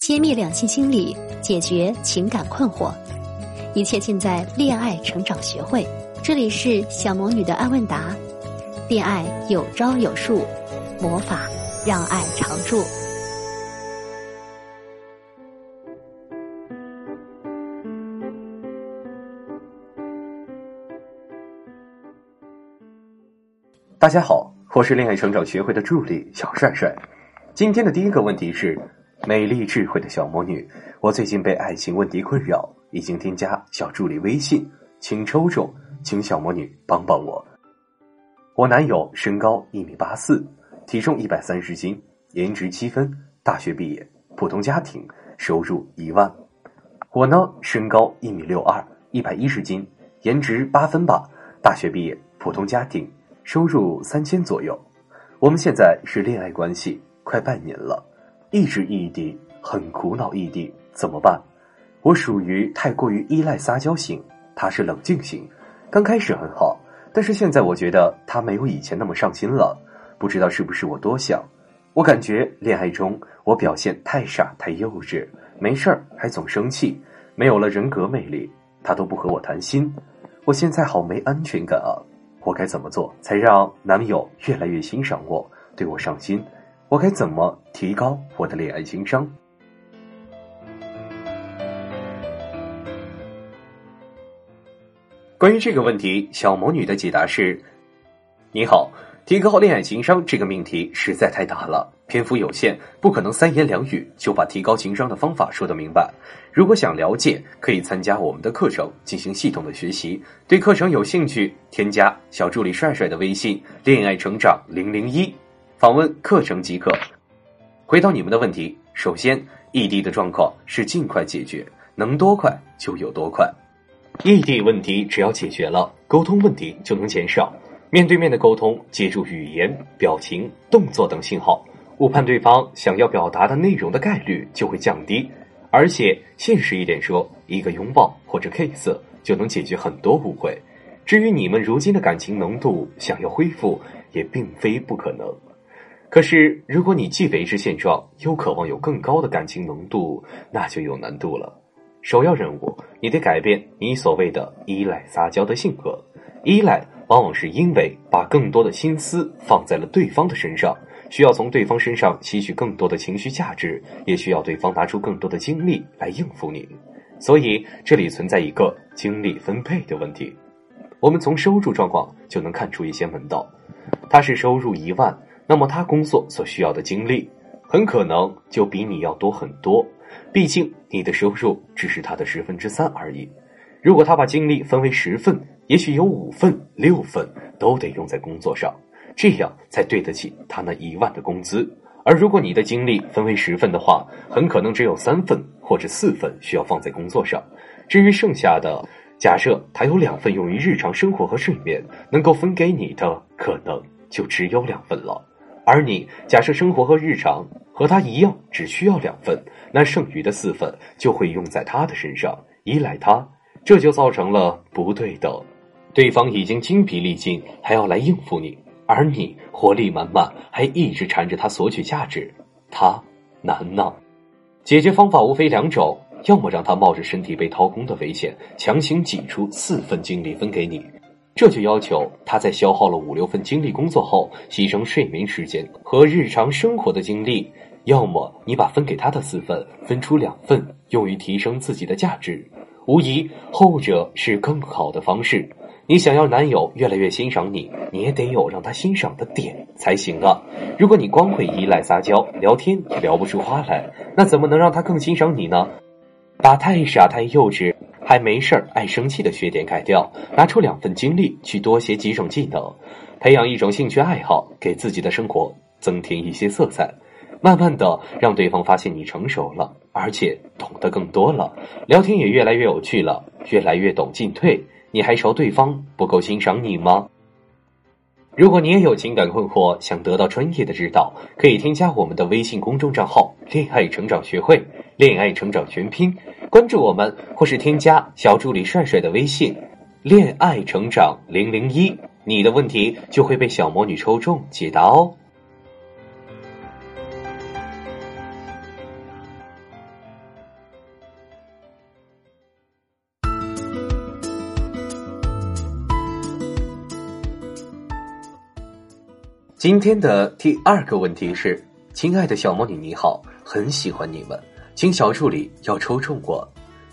揭秘两性心理，解决情感困惑，一切尽在恋爱成长学会。这里是小魔女的爱问答，恋爱有招有术，魔法让爱常驻。大家好，我是恋爱成长学会的助理小帅帅。今天的第一个问题是：美丽智慧的小魔女，我最近被爱情问题困扰，已经添加小助理微信，请抽中，请小魔女帮帮我。我男友身高一米八四，体重一百三十斤，颜值七分，大学毕业，普通家庭，收入一万。我呢，身高一米六二，一百一十斤，颜值八分吧，大学毕业，普通家庭。收入三千左右，我们现在是恋爱关系，快半年了，一直异地，很苦恼异地怎么办？我属于太过于依赖撒娇型，他是冷静型，刚开始很好，但是现在我觉得他没有以前那么上心了，不知道是不是我多想？我感觉恋爱中我表现太傻太幼稚，没事儿还总生气，没有了人格魅力，他都不和我谈心，我现在好没安全感啊！我该怎么做才让男友越来越欣赏我，对我上心？我该怎么提高我的恋爱情商？关于这个问题，小魔女的解答是：你好。提高恋爱情商这个命题实在太大了，篇幅有限，不可能三言两语就把提高情商的方法说得明白。如果想了解，可以参加我们的课程进行系统的学习。对课程有兴趣，添加小助理帅帅的微信“恋爱成长零零一”，访问课程即可。回到你们的问题，首先，异地的状况是尽快解决，能多快就有多快。异地问题只要解决了，沟通问题就能减少。面对面的沟通，借助语言、表情、动作等信号，误判对方想要表达的内容的概率就会降低。而且现实一点说，一个拥抱或者 kiss 就能解决很多误会。至于你们如今的感情浓度，想要恢复也并非不可能。可是，如果你既维持现状，又渴望有更高的感情浓度，那就有难度了。首要任务，你得改变你所谓的依赖撒娇的性格，依赖。往往是因为把更多的心思放在了对方的身上，需要从对方身上吸取更多的情绪价值，也需要对方拿出更多的精力来应付你，所以这里存在一个精力分配的问题。我们从收入状况就能看出一些门道，他是收入一万，那么他工作所需要的精力很可能就比你要多很多，毕竟你的收入只是他的十分之三而已。如果他把精力分为十份。也许有五份、六份都得用在工作上，这样才对得起他那一万的工资。而如果你的精力分为十份的话，很可能只有三份或者四份需要放在工作上。至于剩下的，假设他有两份用于日常生活和睡眠，能够分给你的可能就只有两份了。而你假设生活和日常和他一样只需要两份，那剩余的四份就会用在他的身上，依赖他，这就造成了不对等。对方已经精疲力尽，还要来应付你，而你活力满满，还一直缠着他索取价值，他难呐。解决方法无非两种：要么让他冒着身体被掏空的危险，强行挤出四份精力分给你，这就要求他在消耗了五六份精力工作后，牺牲睡眠时间和日常生活的精力；要么你把分给他的四份分出两份，用于提升自己的价值，无疑后者是更好的方式。你想要男友越来越欣赏你，你也得有让他欣赏的点才行啊！如果你光会依赖撒娇，聊天聊不出花来，那怎么能让他更欣赏你呢？把太傻太幼稚还没事儿爱生气的缺点改掉，拿出两份精力去多学几种技能，培养一种兴趣爱好，给自己的生活增添一些色彩。慢慢的让对方发现你成熟了，而且懂得更多了，聊天也越来越有趣了，越来越懂进退。你还愁对方不够欣赏你吗？如果你也有情感困惑，想得到专业的指导，可以添加我们的微信公众账号“恋爱成长学会”，恋爱成长全拼关注我们或是添加小助理帅帅的微信恋爱成长零零一你的问题就会被小魔女抽中解答哦。今天的第二个问题是亲爱的小魔女你好很喜欢你们。请小助理要抽中我。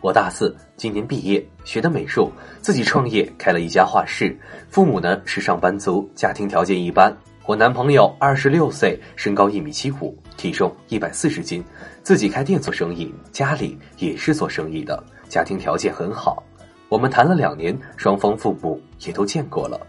我大四，今年毕业，学的美术，自己创业开了一家画室。父母呢是上班族，家庭条件一般。我男朋友二十六岁，身高一米七五，体重一百四十斤，自己开店做生意，家里也是做生意的，家庭条件很好。我们谈了两年，双方父母也都见过了，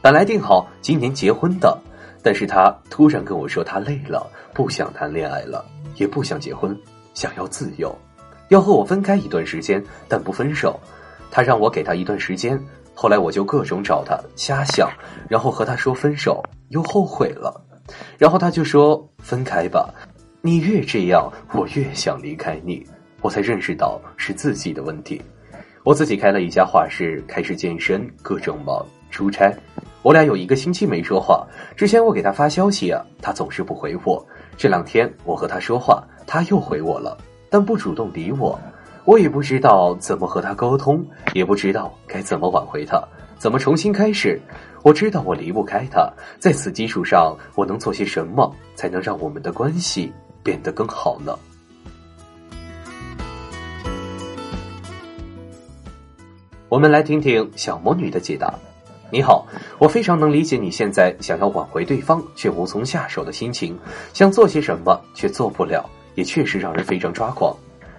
本来定好今年结婚的。但是他突然跟我说，他累了，不想谈恋爱了，也不想结婚，想要自由，要和我分开一段时间，但不分手。他让我给他一段时间，后来我就各种找他，瞎想，然后和他说分手，又后悔了，然后他就说分开吧，你越这样，我越想离开你。我才认识到是自己的问题，我自己开了一家画室，开始健身，各种忙，出差。我俩有一个星期没说话。之前我给他发消息啊，他总是不回我。这两天我和他说话，他又回我了，但不主动理我。我也不知道怎么和他沟通，也不知道该怎么挽回他，怎么重新开始。我知道我离不开他，在此基础上，我能做些什么，才能让我们的关系变得更好呢？我们来听听小魔女的解答。你好，我非常能理解你现在想要挽回对方却无从下手的心情，想做些什么却做不了，也确实让人非常抓狂。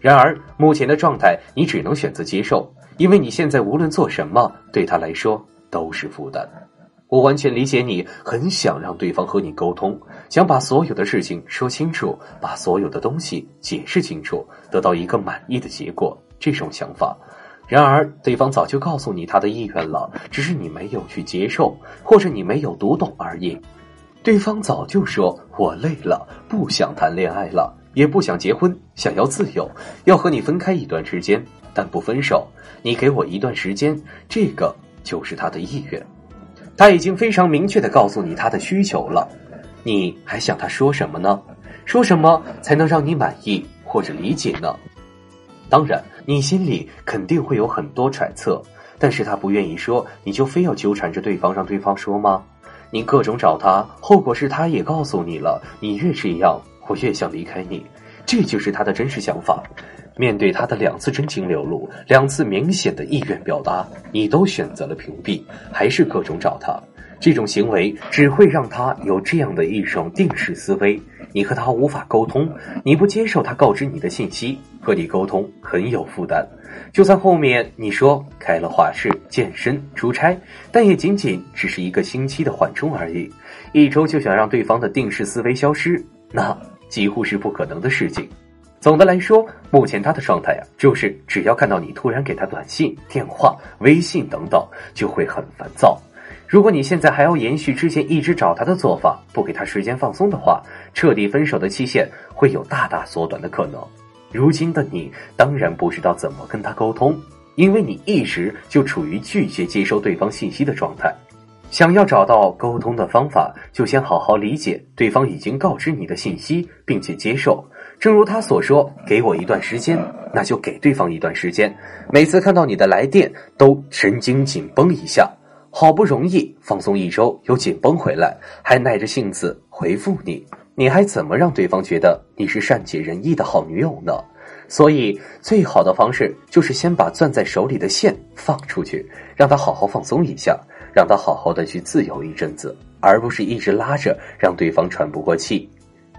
然而目前的状态，你只能选择接受，因为你现在无论做什么，对他来说都是负担。我完全理解你很想让对方和你沟通，想把所有的事情说清楚，把所有的东西解释清楚，得到一个满意的结果，这种想法。然而，对方早就告诉你他的意愿了，只是你没有去接受，或者你没有读懂而已。对方早就说：“我累了，不想谈恋爱了，也不想结婚，想要自由，要和你分开一段时间，但不分手。你给我一段时间，这个就是他的意愿。他已经非常明确的告诉你他的需求了，你还想他说什么呢？说什么才能让你满意或者理解呢？”当然，你心里肯定会有很多揣测，但是他不愿意说，你就非要纠缠着对方，让对方说吗？你各种找他，后果是他也告诉你了，你越这样，我越想离开你，这就是他的真实想法。面对他的两次真情流露，两次明显的意愿表达，你都选择了屏蔽，还是各种找他。这种行为只会让他有这样的一种定式思维：你和他无法沟通，你不接受他告知你的信息，和你沟通很有负担。就算后面你说开了画室、健身、出差，但也仅仅只是一个星期的缓冲而已。一周就想让对方的定式思维消失，那几乎是不可能的事情。总的来说，目前他的状态啊，就是只要看到你突然给他短信、电话、微信等等，就会很烦躁。如果你现在还要延续之前一直找他的做法，不给他时间放松的话，彻底分手的期限会有大大缩短的可能。如今的你当然不知道怎么跟他沟通，因为你一直就处于拒绝接收对方信息的状态。想要找到沟通的方法，就先好好理解对方已经告知你的信息，并且接受。正如他所说：“给我一段时间，那就给对方一段时间。每次看到你的来电，都神经紧绷一下。”好不容易放松一周，又紧绷回来，还耐着性子回复你，你还怎么让对方觉得你是善解人意的好女友呢？所以，最好的方式就是先把攥在手里的线放出去，让他好好放松一下，让他好好的去自由一阵子，而不是一直拉着，让对方喘不过气。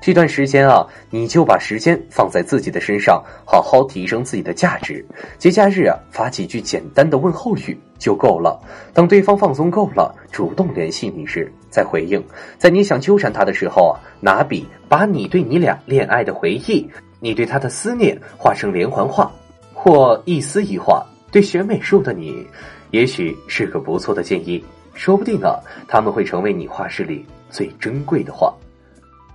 这段时间啊，你就把时间放在自己的身上，好好提升自己的价值。节假日啊，发几句简单的问候语就够了。等对方放松够了，主动联系你时再回应。在你想纠缠他的时候啊，拿笔把你对你俩恋爱的回忆，你对他的思念画成连环画，或一丝一画。对学美术的你，也许是个不错的建议。说不定啊，他们会成为你画室里最珍贵的画。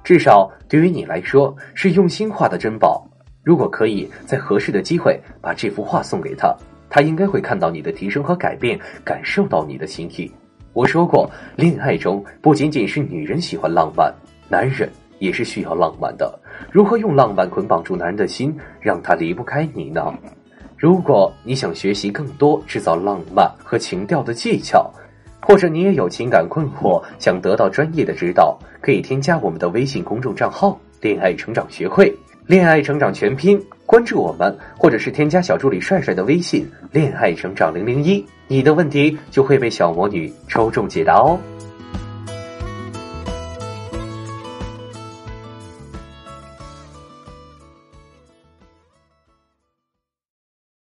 至少对于你来说是用心画的珍宝。如果可以在合适的机会把这幅画送给他，他应该会看到你的提升和改变，感受到你的心意。我说过，恋爱中不仅仅是女人喜欢浪漫，男人也是需要浪漫的。如何用浪漫捆绑住男人的心，让他离不开你呢？如果你想学习更多制造浪漫和情调的技巧。或者你也有情感困惑，想得到专业的指导，可以添加我们的微信公众账号“恋爱成长学会”，恋爱成长全拼，关注我们，或者是添加小助理帅帅的微信“恋爱成长零零一”，你的问题就会被小魔女抽中解答哦。